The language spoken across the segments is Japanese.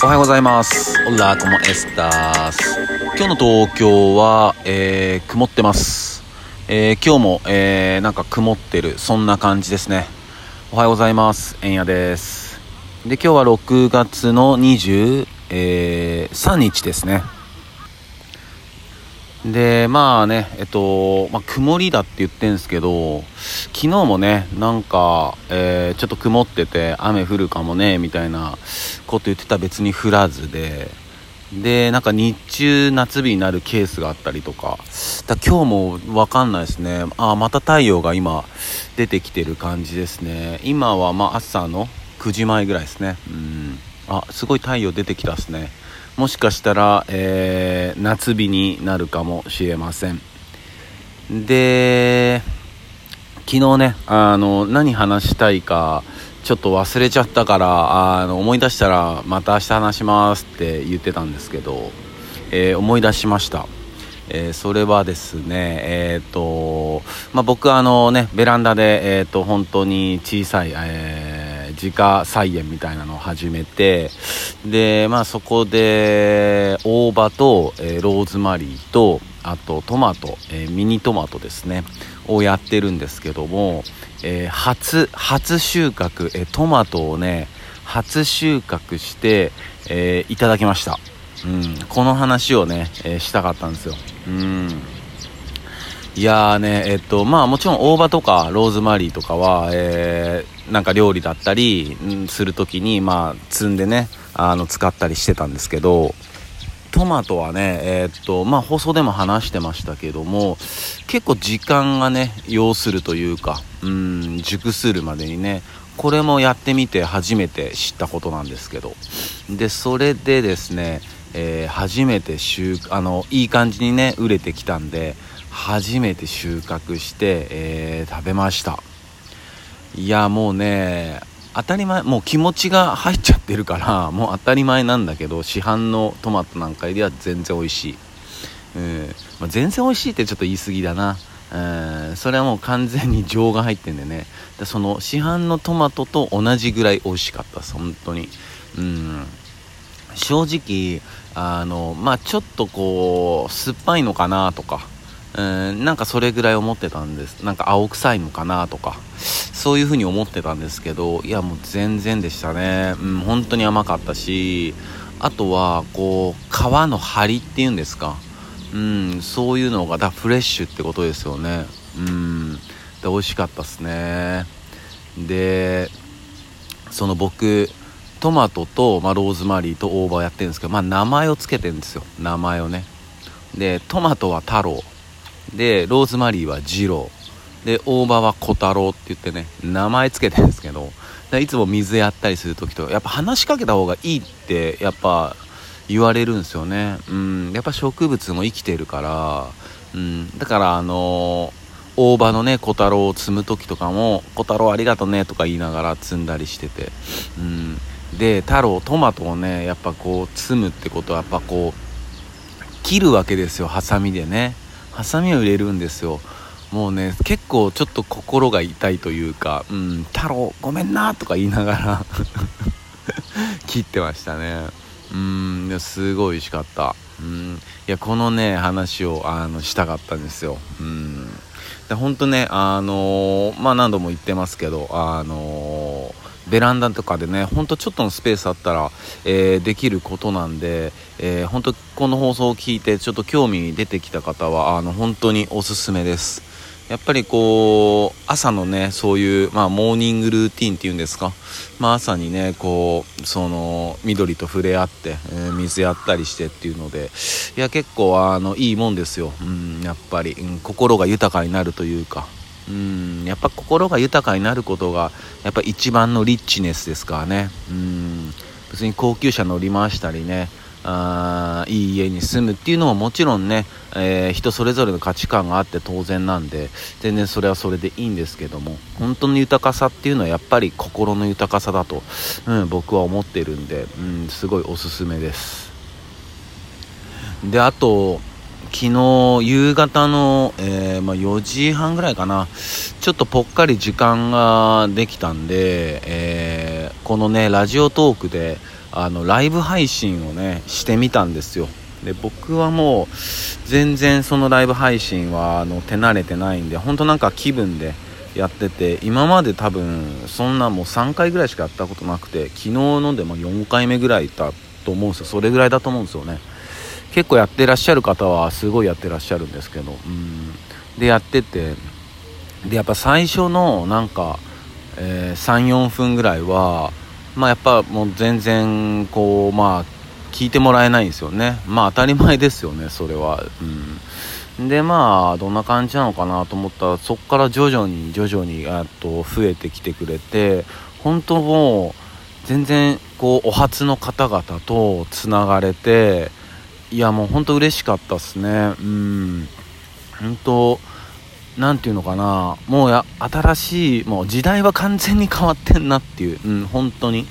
おはようございます。オラコモエスタス。今日の東京は、えー、曇ってます。えー、今日も、えー、なんか曇ってる、そんな感じですね。おはようございます。えんやです。で、今日は6月の23、えー、3日ですね。で、まあね、えっと、まあ、曇りだって言ってんすけど、昨日もね、なんか、えーちょっと曇ってて、雨降るかもね、みたいなこと言ってた別に降らずで、で、なんか日中夏日になるケースがあったりとか、だ今日もわかんないですね。あ、また太陽が今出てきてる感じですね。今はま朝の9時前ぐらいですね。うん。あ、すごい太陽出てきたですね。もしかしたら、えー夏日になるかもしれません。で、昨日ね、あの、何話したいか、ちょっと忘れちゃったから、あの、思い出したら、また明日話しますって言ってたんですけど、えー思い出しました。えーそれはですね、えっ、と、まあ、僕あのね、ベランダで、えっ、と、本当に小さい、えー自家菜園みたいなのを始めて、で、まあ、そこで、大葉と、えーローズマリーと、あとトマト、えーミニトマトですね、をやってるんですけども、えー初、初収穫、えトマトをね、初収穫して、えいただきました。うん、この話をね、えしたかったんですよ。うん。いやーね、えっと、まあもちろん大葉とかローズマリーとかは、えーなんか料理だったり、するときに、まあ積んでね、あの、使ったりしてたんですけど、トマトはね、えーっと、まあ放送でも話してましたけども、結構時間がね、要するというか、うん、熟するまでにね、これもやってみて初めて知ったことなんですけど、で、それでですね、えー初めて収あの、いい感じにね、売れてきたんで、初めて収穫して、えー食べました。いやもうね当たり前もう気持ちが入っちゃってるから もう当たり前なんだけど市販のトマトなんかよりは全然美味しい、うん。まあ、全然美味しいってちょっと言い過ぎだな。うん。それはもう完全に情が入ってんでね。でその市販のトマトと同じぐらい美味しかった。です本当に。うん。正直あのまあちょっとこう酸っぱいのかなとか。うんなんかそれぐらい思ってたんです。なんか青臭いのかなとか。そういう風に思ってたんですけどいやもう全然でしたね。うん本当に甘かったしあとはこう皮の張りっていうんですか。うんそういうのがだフレッシュってことですよね。うんで美味しかったですね。でその僕トマトと、まあ、ローズマリーと大葉やってるんですけど、まあ、名前をつけてるんですよ。名前をね。でトマトは太郎。でローズマリーは二郎で大葉は小太郎って言ってね名前つけてるんですけどいつも水やったりする時とやっぱ話しかけた方がいいってやっぱ言われるんですよね。うんやっぱ植物も生きてるからうんだからあのー大葉のね小太郎を摘む時とかも「小太郎ありがとね」とか言いながら摘んだりしててうんで太郎トマトをねやっぱこう摘むってことはやっぱこう切るわけですよハサミでね。ハサミを入れるんですよ。もうね結構ちょっと心が痛いというか「うん太郎ごめんな」とか言いながら 切ってましたね。うんすごい美味しかった。うんいやこのね話をあのしたかったんですよ。うん。で本当ねあのーまあ何度も言ってますけどあのーベランダとかでねほんとちょっとのスペースあったら、えーできることなんで、えー、本当この放送を聞いてちょっと興味出てきた方はあの本当におすすめです。やっぱりこう朝のねそういう、まあ、モーニングルーティンっていうんですか、まあ、朝にねこうその緑と触れ合って、えー水やったりしてっていうのでいや結構あのいいもんですよ、うん、やっぱり、うん心が豊かになるというか。うんやっぱ心が豊かになることがやっぱ一番のリッチネスですからね。うん別に高級車乗り回したりねあいい家に住むっていうのももちろんね、えー人それぞれの価値観があって当然なんで全然それはそれでいいんですけども本当の豊かさっていうのはやっぱり心の豊かさだと、うん、僕は思ってるんで、うん、すごいおすすめです。であと昨日夕方の、えーまあ、4時半ぐらいかな。ちょっとぽっかり時間ができたんで、えーこのねラジオトークであのライブ配信をねしてみたんですよ。で僕はもう全然そのライブ配信はあの手慣れてないんで本当なんか気分でやってて今まで多分そんなもう3回ぐらいしかやったことなくて昨日のでも4回目ぐらいだと思うんですよ。それぐらいだと思うんですよね。結構やってらっしゃる方はすごいやってらっしゃるんですけどうん。でやっててでやっぱ最初のなんか、えー、34分ぐらいはまあやっぱもう全然こうまあ聞いてもらえないんですよね。まあ当たり前ですよねそれは。うん。でまあどんな感じなのかなと思ったらそこから徐々に徐々にと増えてきてくれて本当もう全然こうお初の方々とつながれていやもう本当嬉しかったっすね。うん。本当何て言うのかな。もうや新しいもう時代は完全に変わってんなっていう、うん、本当に。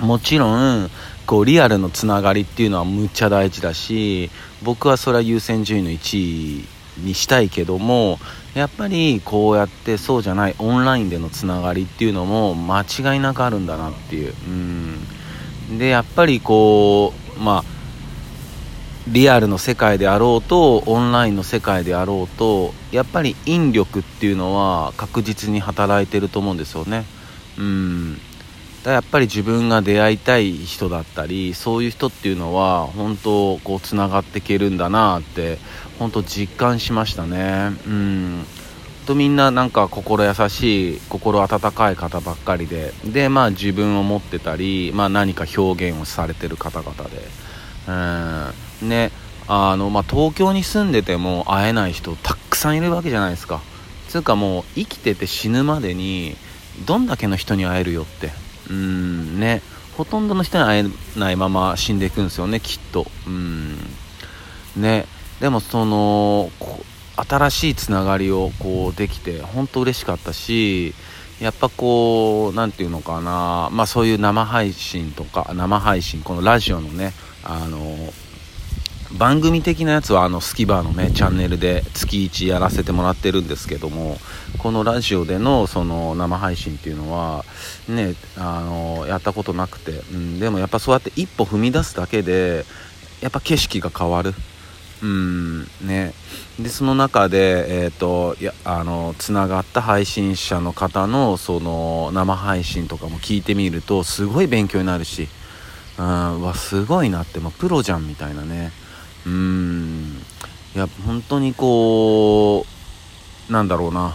もちろんこうリアルのつながりっていうのはむっちゃ大事だし僕はそれは優先順位の1位にしたいけどもやっぱりこうやってそうじゃないオンラインでのつながりっていうのも間違いなくあるんだなっていう。うん。でやっぱりこうまあリアルの世界であろうとオンラインの世界であろうとやっぱり引力っていうのは確実に働いてると思うんですよね。うん。だやっぱり自分が出会いたい人だったりそういう人っていうのは本当こうつながっていけるんだなって本当実感しましたね。うん。とみんななんか心優しい心温かい方ばっかりででまあ自分を持ってたり、まあ、何か表現をされてる方々で。うん。ねあの、まあ、東京に住んでても会えない人たくさんいるわけじゃないですか。つうかもう生きてて死ぬまでにどんだけの人に会えるよって。うんね。ほとんどの人に会えないまま死んでいくんですよねきっと。うん。ね。でもその新しいつながりをこうできて本当嬉しかったしやっぱこう何て言うのかな。まあそういう生配信とか生配信このラジオのねあの番組的なやつはあのスキバーのねチャンネルで月1やらせてもらってるんですけどもこのラジオでのその生配信っていうのはねあのやったことなくて、うん、でもやっぱそうやって一歩踏み出すだけでやっぱ景色が変わる。うんね。でその中でえっ、ー、といやあのつながった配信者の方のその生配信とかも聞いてみるとすごい勉強になるしうんわすごいなってもうプロじゃんみたいなね。うん。いや本当にこうなんだろうな。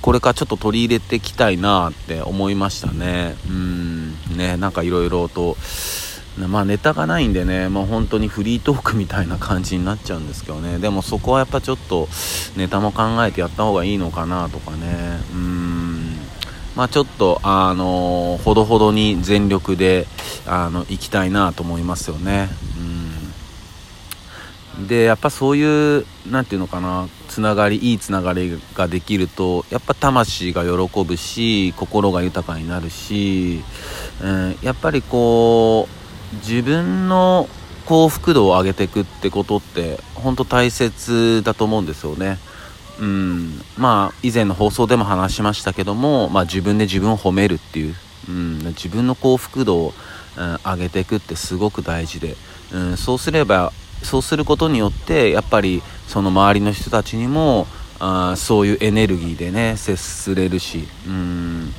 これからちょっと取り入れていきたいなって思いましたね。うん。ねなんかいろいろと。まあネタがないんでね、もう本当にフリートークみたいな感じになっちゃうんですけどね、でもそこはやっぱちょっとネタも考えてやった方がいいのかなとかね、うん、まあちょっと、あのー、ほどほどに全力で、あの、行きたいなと思いますよね。うん。でやっぱそういう何て言うのかなつながりいいつながりができるとやっぱ魂が喜ぶし心が豊かになるし、うん、やっぱりこう自分の幸福度を上げていくってことって本当大切だと思うんですよね。うん、まあ以前の放送でも話しましたけども、まあ、自分で自分を褒めるっていう、うん、自分の幸福度を、うん、上げていくってすごく大事で、うん、そうすればそうすることによってやっぱりその周りの人たちにもあそういうエネルギーでね接すれるしうん。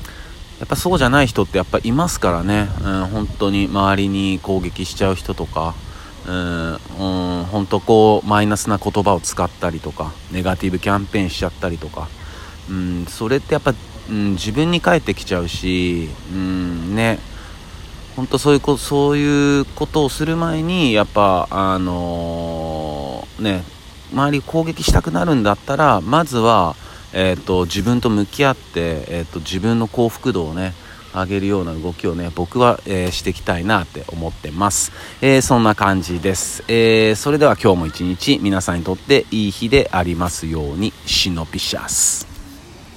やっぱそうじゃない人ってやっぱいますからね、うん、本当に周りに攻撃しちゃう人とかうん、うん、本当こうマイナスな言葉を使ったりとかネガティブキャンペーンしちゃったりとか、うん、それってやっぱ、うん、自分に返ってきちゃうし、うんね。本当そういうことそういうことをする前にやっぱあのー、ね周り攻撃したくなるんだったらまずは、えーと、自分と向き合って、えーと、自分の幸福度をね上げるような動きをね僕は、えー、していきたいなって思ってます、えー、そんな感じです、えー、それでは今日も一日皆さんにとっていい日でありますようにシノピシャス。